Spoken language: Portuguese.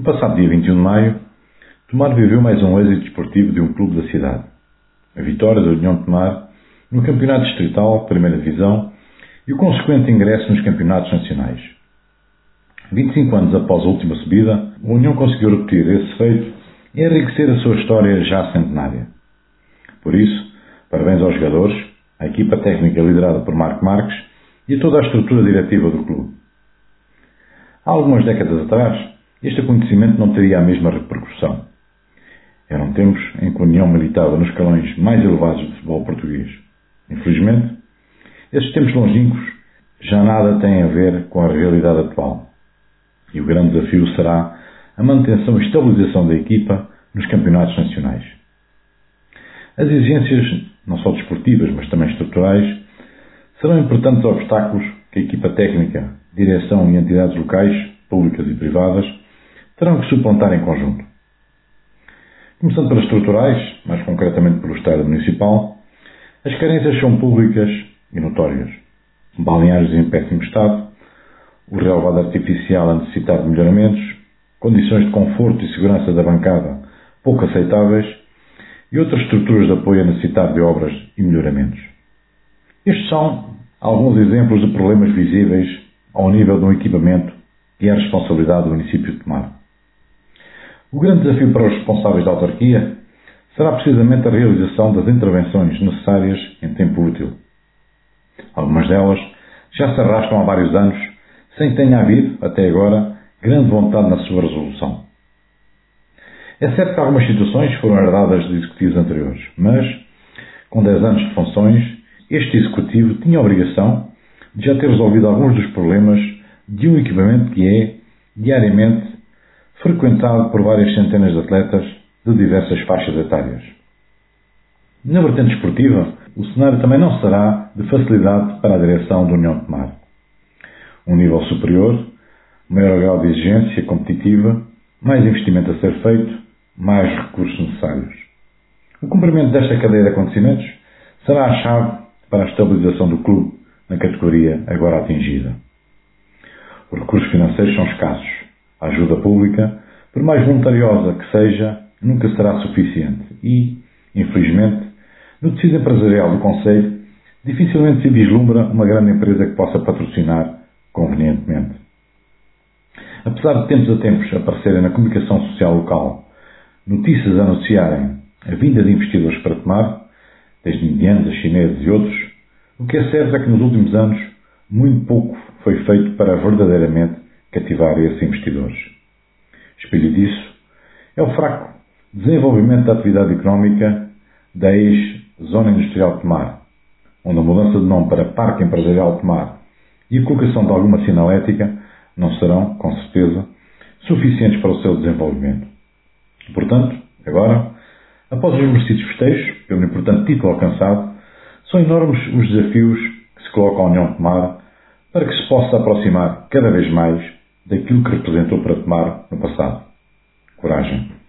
No passado dia 21 de maio, Tomar viveu mais um êxito desportivo de um clube da cidade. A vitória da União Tomar no Campeonato Distrital, Primeira Divisão, e o consequente ingresso nos campeonatos nacionais. 25 anos após a última subida, a União conseguiu repetir esse feito e enriquecer a sua história já centenária. Por isso, parabéns aos jogadores, à equipa técnica liderada por Marco Marques e a toda a estrutura diretiva do clube. Há algumas décadas atrás, este acontecimento não teria a mesma repercussão. Eram tempos em que a União militava nos escalões mais elevados do futebol português. Infelizmente, esses tempos longínquos já nada têm a ver com a realidade atual. E o grande desafio será a manutenção e estabilização da equipa nos campeonatos nacionais. As exigências, não só desportivas, mas também estruturais, serão importantes obstáculos que a equipa técnica, direção e entidades locais, públicas e privadas, terão que suplantar em conjunto. Começando pelas estruturais, mais concretamente pelo Estado Municipal, as carências são públicas e notórias. Balneários em péssimo estado, o relevado artificial a necessitar de melhoramentos, condições de conforto e segurança da bancada pouco aceitáveis e outras estruturas de apoio a necessitar de obras e melhoramentos. Estes são alguns exemplos de problemas visíveis ao nível de um equipamento que é a responsabilidade do município Tomar. O grande desafio para os responsáveis da autarquia será precisamente a realização das intervenções necessárias em tempo útil. Algumas delas já se arrastam há vários anos sem que tenha havido, até agora, grande vontade na sua resolução. É certo que algumas situações foram herdadas de executivos anteriores, mas, com 10 anos de funções, este executivo tinha a obrigação de já ter resolvido alguns dos problemas de um equipamento que é, diariamente, frequentado por várias centenas de atletas de diversas faixas etárias. Na vertente esportiva, o cenário também não será de facilidade para a direção da União de Mar. Um nível superior, maior grau de exigência competitiva, mais investimento a ser feito, mais recursos necessários. O cumprimento desta cadeia de acontecimentos será a chave para a estabilização do clube na categoria agora atingida. Os recursos financeiros são escassos. A ajuda pública, por mais voluntariosa que seja, nunca será suficiente e, infelizmente, no tecido empresarial do Conselho, dificilmente se vislumbra uma grande empresa que possa patrocinar convenientemente. Apesar de tempos a tempos aparecerem na comunicação social local notícias a anunciarem a vinda de investidores para tomar, desde indianos chineses e outros, o que é certo é que nos últimos anos muito pouco foi feito para verdadeiramente cativar esses investidores. Espelho disso é o fraco desenvolvimento da atividade económica da ex-Zona Industrial de Tomar, onde a mudança de nome para Parque Empresarial de Tomar e a colocação de alguma sinalética não serão, com certeza, suficientes para o seu desenvolvimento. Portanto, agora, após os merecidos festejos, pelo importante título alcançado, são enormes os desafios que se colocam à União de Tomar para que se possa aproximar cada vez mais daquilo que representou para Tomar no passado. Coragem.